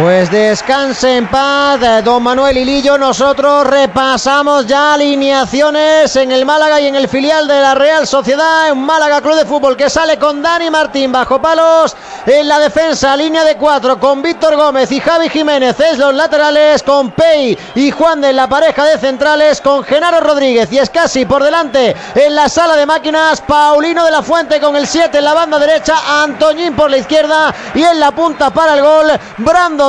Pues descanse en paz, eh, don Manuel Hilillo. Nosotros repasamos ya alineaciones en el Málaga y en el filial de la Real Sociedad. Un Málaga Club de Fútbol que sale con Dani Martín bajo palos. En la defensa, línea de cuatro con Víctor Gómez y Javi Jiménez. Es los laterales con Pei y Juan de la pareja de centrales con Genaro Rodríguez. Y es casi por delante en la sala de máquinas. Paulino de la Fuente con el 7 en la banda derecha. Antoñín por la izquierda y en la punta para el gol.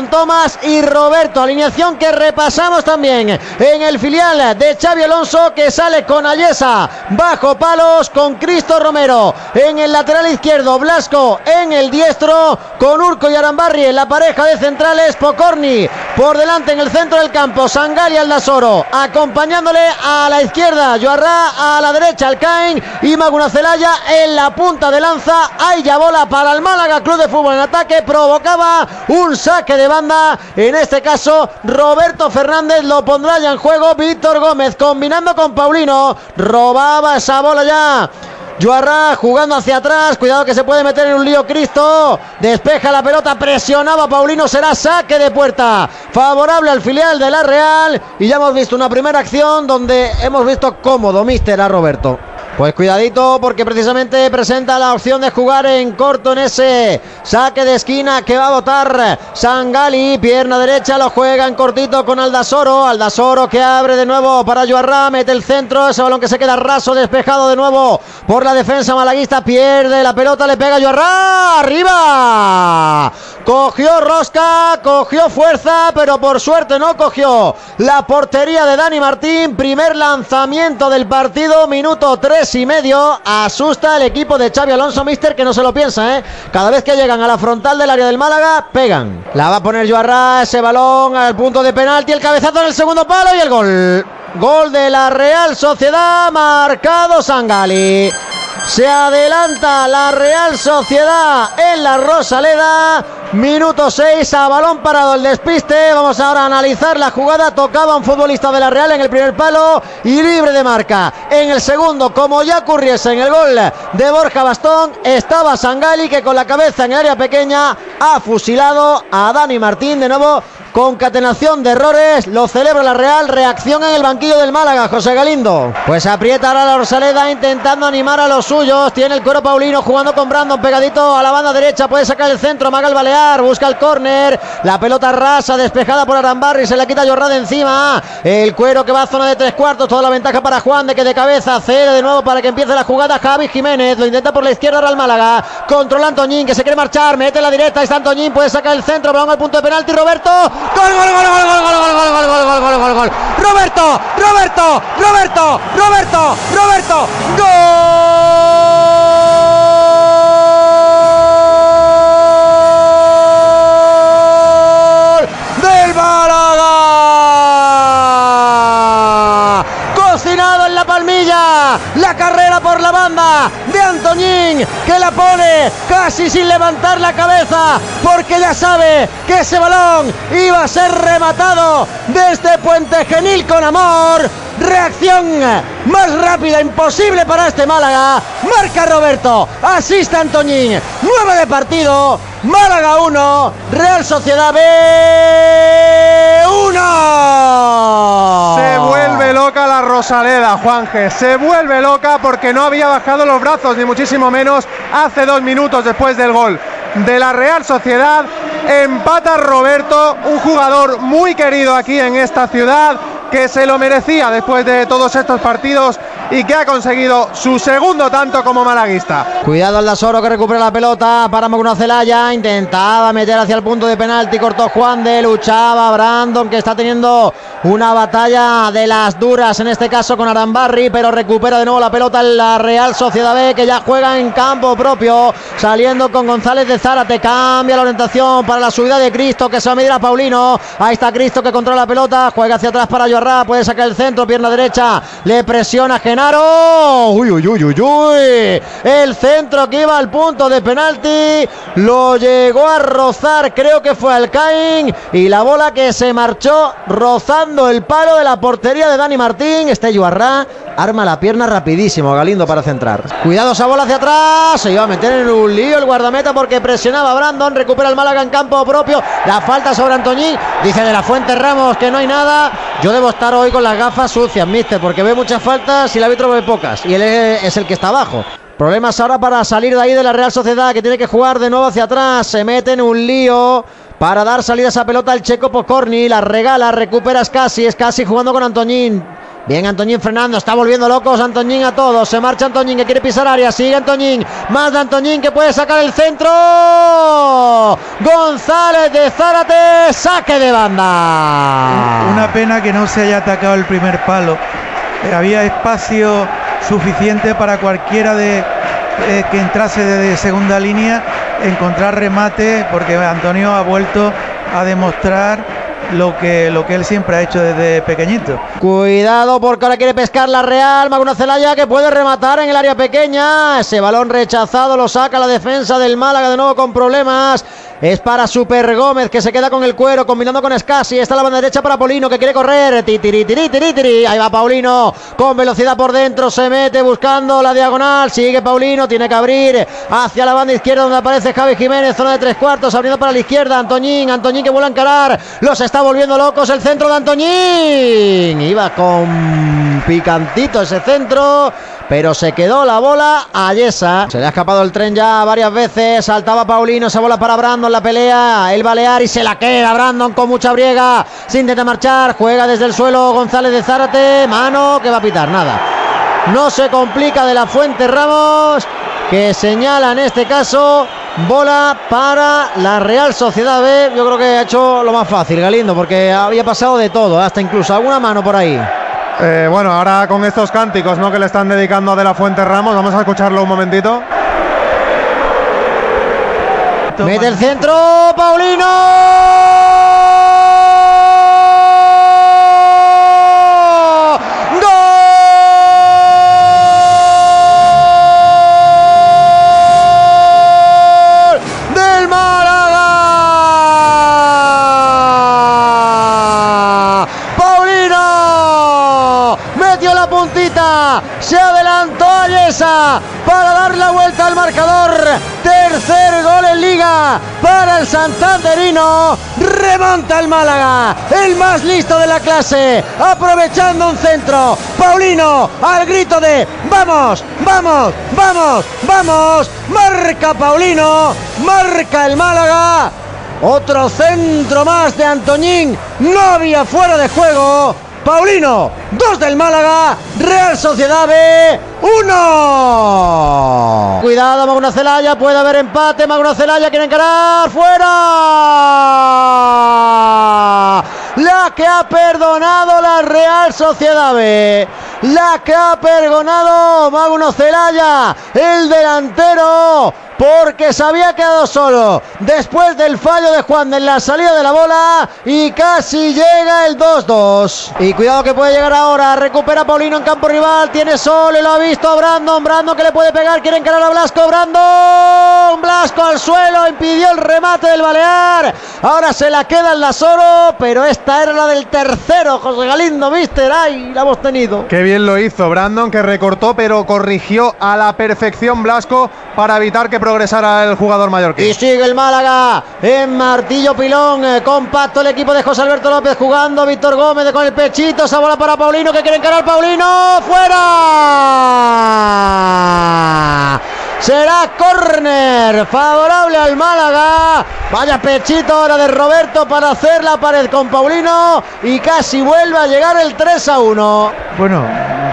Brandon Tomás y Roberto. Alineación que repasamos también en el filial de Xavi Alonso que sale con Ayesa bajo palos con Cristo Romero. En el lateral izquierdo Blasco en el diestro con Urco y Arambarri en la pareja de centrales Pocorni por delante en el centro del campo Sangali Aldasoro acompañándole a la izquierda Joarra a la derecha Alcain y Maguna Celaya en la punta de lanza. Hay ya bola para el Málaga Club de Fútbol en ataque provocaba un saque de banda. En este caso, Roberto Fernández lo pondrá ya en juego. Víctor Gómez combinando con Paulino. Robaba esa bola ya. Joarra jugando hacia atrás. Cuidado que se puede meter en un lío Cristo. Despeja la pelota. Presionaba Paulino. Será saque de puerta. Favorable al filial de la Real. Y ya hemos visto una primera acción donde hemos visto cómodo Mister a Roberto. Pues cuidadito porque precisamente presenta la opción de jugar en corto en ese saque de esquina que va a votar Sangali. Pierna derecha lo juega en cortito con Aldasoro. Aldasoro que abre de nuevo para Joarra. Mete el centro. Ese balón que se queda raso despejado de nuevo por la defensa malaguista. Pierde la pelota. Le pega Joarra. Arriba. Cogió Rosca. Cogió fuerza. Pero por suerte no cogió la portería de Dani Martín. Primer lanzamiento del partido. Minuto 3 y medio. Asusta el equipo de Xavi Alonso Mister que no se lo piensa, ¿eh? Cada vez que a la frontal del área del Málaga, pegan. La va a poner Joarra, ese balón al punto de penalti, el cabezazo en el segundo palo y el gol. Gol de la Real Sociedad, marcado Sangali. Se adelanta la Real Sociedad en la Rosaleda. Minuto 6 a balón parado el despiste. Vamos ahora a analizar la jugada. Tocaba un futbolista de la Real en el primer palo y libre de marca. En el segundo, como ya ocurriese en el gol de Borja Bastón, estaba Sangali que con la cabeza en el área pequeña ha fusilado a Dani Martín de nuevo. Concatenación de errores, lo celebra la Real, reacción en el banquillo del Málaga, José Galindo. Pues aprieta ahora la Rosaleda intentando animar a los suyos, tiene el cuero Paulino jugando con Brandon pegadito a la banda derecha, puede sacar el centro, Magal Balear, busca el córner, la pelota rasa, despejada por Arambarri, se la quita Jorra de encima, el cuero que va a zona de tres cuartos, toda la ventaja para Juan de que de cabeza, cede de nuevo para que empiece la jugada Javi Jiménez, lo intenta por la izquierda ahora el Málaga, controla Antoñín que se quiere marchar, mete la directa, está Antoñín, puede sacar el centro, balón al punto de penalti, Roberto, gol, gol, gol, gol, gol, gol, gol, gol, gol, gol, gol, gol, gol, Roberto, Roberto, Roberto, Roberto, Roberto, gol la carrera por la banda de Antoñín que la pone casi sin levantar la cabeza porque ya sabe que ese balón iba a ser rematado desde Puente Genil con amor. Reacción más rápida imposible para este Málaga. Marca Roberto, asiste Antoñín. 9 de partido. Málaga 1, Real Sociedad B 1. Loca la Rosaleda, Juanje. Se vuelve loca porque no había bajado los brazos, ni muchísimo menos, hace dos minutos después del gol de la Real Sociedad. Empata Roberto, un jugador muy querido aquí en esta ciudad, que se lo merecía después de todos estos partidos y que ha conseguido su segundo tanto como malaguista. Cuidado al Dasoro que recupera la pelota para Maguna Celaya. Intentaba meter hacia el punto de penalti. Cortó Juan de luchaba Brandon que está teniendo una batalla de las duras en este caso con Arambarri, pero recupera de nuevo la pelota en la Real Sociedad B que ya juega en campo propio, saliendo con González de Zárate. Cambia la orientación para la subida de Cristo que se va a medir a Paulino. Ahí está Cristo que controla la pelota, juega hacia atrás para Joarra, puede sacar el centro, pierna derecha, le presiona Genaro. Uy, uy, uy, uy, uy. El centro que iba al punto de penalti lo llegó a rozar, creo que fue Alcaín y la bola que se marchó rozando el palo de la portería de Dani Martín. Este Joarra arma la pierna rapidísimo Galindo para centrar. Cuidado esa bola hacia atrás, se iba a meter en un lío el guardameta porque presionaba a Brandon, recupera el Málaga en campo propio, la falta sobre Antoñín, dice de la Fuente Ramos que no hay nada. Yo debo estar hoy con las gafas sucias, mister, porque ve muchas faltas y el árbitro ve pocas y él es el que está abajo. Problemas ahora para salir de ahí de la Real Sociedad que tiene que jugar de nuevo hacia atrás. Se mete en un lío para dar salida a esa pelota el checo Pocorni. La regala, recupera Scassi. Scassi jugando con Antoñín. Bien, Antoñín frenando, está volviendo locos Antoñín a todos. Se marcha Antoñín que quiere pisar área. Sigue Antoñín. Más de Antoñín que puede sacar el centro. González de Zárate. Saque de banda. Una pena que no se haya atacado el primer palo. Había espacio suficiente para cualquiera de eh, que entrase de, segunda línea encontrar remate porque Antonio ha vuelto a demostrar lo que, lo que él siempre ha hecho desde pequeñito. Cuidado porque ahora quiere pescar la Real. Maguna Celaya que puede rematar en el área pequeña. Ese balón rechazado lo saca la defensa del Málaga de nuevo con problemas. Es para Super Gómez que se queda con el cuero combinando con Scassi. Está la banda derecha para Paulino que quiere correr. Titiri, tiri, tiri, Ahí va Paulino con velocidad por dentro. Se mete buscando la diagonal. Sigue Paulino. Tiene que abrir hacia la banda izquierda donde aparece Javi Jiménez. Zona de tres cuartos. Abriendo para la izquierda. Antoñín. Antoñín que vuelve a encarar. Los está volviendo locos el centro de Antoñín. Iba con picantito ese centro pero se quedó la bola a Yesa. Se le ha escapado el tren ya varias veces. Saltaba Paulino, esa bola para Brandon, la pelea. El balear y se la queda Brandon con mucha briega. Sin intenta marchar, juega desde el suelo González de Zárate. Mano que va a pitar, nada. No se complica de la Fuente Ramos, que señala en este caso bola para la Real Sociedad B. Yo creo que ha hecho lo más fácil, Galindo, porque había pasado de todo, hasta incluso alguna mano por ahí. Eh, bueno, ahora con estos cánticos ¿no? que le están dedicando a De La Fuente Ramos, vamos a escucharlo un momentito. Mete el centro, Paulino. Se adelantó Ayesa para dar la vuelta al marcador. Tercer gol en liga para el Santanderino. Remonta el Málaga, el más listo de la clase, aprovechando un centro. Paulino al grito de vamos, vamos, vamos, vamos. Marca Paulino, marca el Málaga. Otro centro más de Antoñín. No había fuera de juego. Paulino, 2 del Málaga, Real Sociedad B, 1. Cuidado, Magno Celaya, puede haber empate, Magno Celaya quiere encarar, fuera. La que ha perdonado la Real Sociedad B. La que ha perdonado Magno Celaya, el delantero porque se había quedado solo después del fallo de Juan en la salida de la bola y casi llega el 2-2. Y cuidado que puede llegar ahora, recupera Paulino en campo rival, tiene solo y lo ha visto Brandon, Brandon que le puede pegar, quiere encarar a Blasco, Brandon, Blasco al suelo, impidió el remate del Balear, ahora se la queda el Lasoro, pero esta era la del tercero, José Galindo, mister, ay, la hemos tenido. Qué bien lo hizo Brandon que recortó pero corrigió a la perfección Blasco para evitar que progresara el jugador mallorquín. Y sigue el Málaga en martillo pilón. Eh, compacto el equipo de José Alberto López jugando. Víctor Gómez con el pechito. Esa bola para Paulino que quiere encarar Paulino. ¡Fuera! Será córner favorable al Málaga. Vaya pechito ahora de Roberto para hacer la pared con Paulino y casi vuelve a llegar el 3 a 1. Bueno,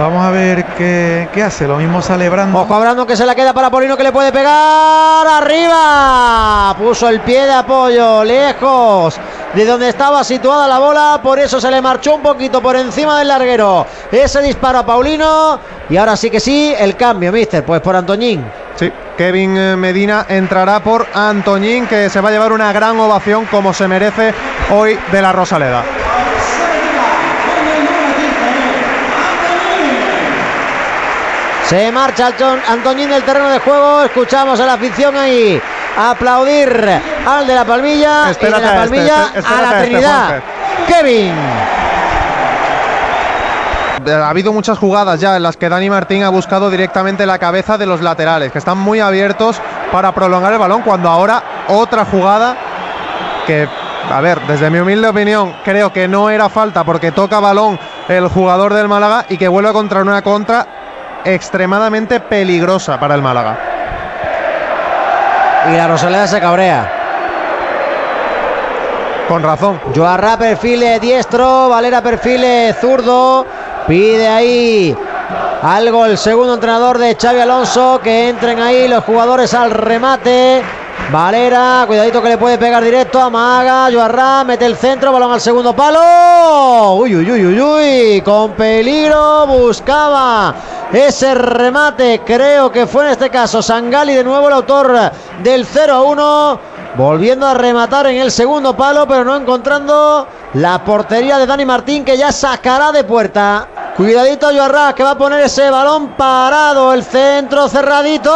vamos a ver qué, hace. Lo mismo sale Brando. Ojo a que se la queda para Paulino que le puede pegar arriba. Puso el pie de apoyo lejos de donde estaba situada la bola. Por eso se le marchó un poquito por encima del larguero. Ese disparo a Paulino. Y ahora sí que sí, el cambio, mister. Pues por Antoñín. Sí, Kevin eh, Medina entrará por Antoñín, que se va a llevar una gran ovación como se merece hoy de la Rosaleda. Se marcha Antoñín del terreno de juego. Escuchamos a la afición ahí aplaudir al de la Palmilla y de la este, Palmilla a la Trinidad. Kevin. ha habido muchas jugadas ya en las que Dani Martín ha buscado directamente la cabeza de los laterales, que están muy abiertos para prolongar el balón, cuando ahora otra jugada que, a ver, desde mi humilde opinión, creo que no era falta porque toca balón el jugador del Málaga y que vuelve contra una contra extremadamente peligrosa para el Málaga. Y la Rosaleda se cabrea. Con razón. Joarra perfile diestro, Valera perfile zurdo. Pide ahí algo el segundo entrenador de Xavi Alonso. Que entren ahí los jugadores al remate. Valera, cuidadito que le puede pegar directo. Amaga, Joarra, mete el centro, balón al segundo palo. Uy, uy, uy, uy, uy. Con peligro buscaba ese remate. Creo que fue en este caso Sangali de nuevo el autor del 0 a 1. Volviendo a rematar en el segundo palo, pero no encontrando la portería de Dani Martín que ya sacará de puerta. Cuidadito Joarra que va a poner ese balón parado, el centro cerradito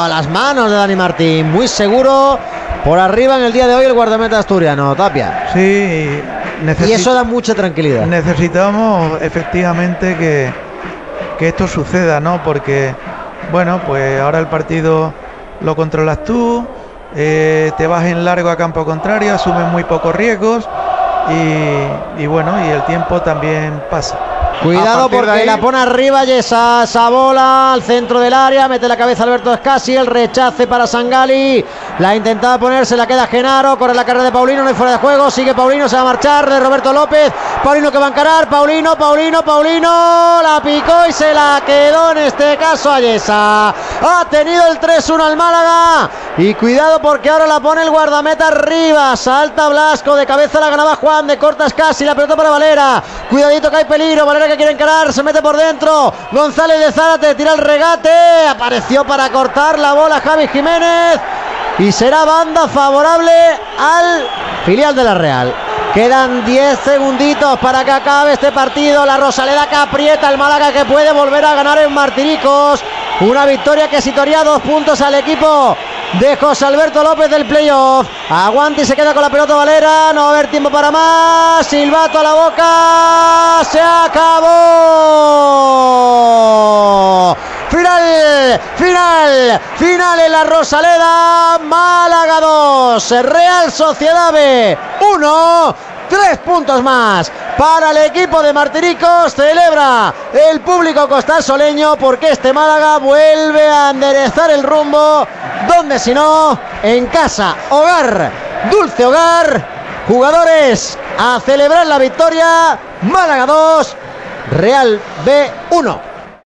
a las manos de Dani Martín, muy seguro por arriba en el día de hoy el guardameta asturiano, Tapia. Sí, y eso da mucha tranquilidad. Necesitamos efectivamente que, que esto suceda, ¿no? Porque, bueno, pues ahora el partido lo controlas tú, eh, te vas en largo a campo contrario, asumes muy pocos riesgos y, y bueno, y el tiempo también pasa. Cuidado porque la pone arriba y esa, esa, bola al centro del área. Mete la cabeza Alberto Escasi. El rechace para Sangali. La intentaba ponerse, la queda Genaro. Corre la carrera de Paulino. No hay fuera de juego. Sigue Paulino. Se va a marchar de Roberto López. Paulino que va a encarar. Paulino, Paulino, Paulino. La picó y se la quedó en este caso a Yesa. Ha tenido el 3-1 al Málaga. Y cuidado porque ahora la pone el guardameta arriba. Salta Blasco. De cabeza la ganaba Juan. De cortas casi. La pelota para Valera. Cuidadito que hay peligro. Valera que quiere encarar, se mete por dentro. González de Zárate tira el regate. Apareció para cortar la bola Javi Jiménez. Y será banda favorable al filial de la Real. Quedan 10 segunditos para que acabe este partido. La Rosaleda que aprieta el Málaga que puede volver a ganar en Martiricos. Una victoria que situaría dos puntos al equipo de José Alberto López del playoff. Aguanta y se queda con la pelota Valera. No va a haber tiempo para más. Silbato a la boca. Se acabó. Final, final, final en la Rosaleda. Málaga 2. Real Sociedad B 1. Tres puntos más para el equipo de Martiricos. Celebra el público costasoleño porque este Málaga vuelve a enderezar el rumbo. Donde si no, en casa, hogar, dulce hogar. Jugadores a celebrar la victoria. Málaga 2, Real B 1.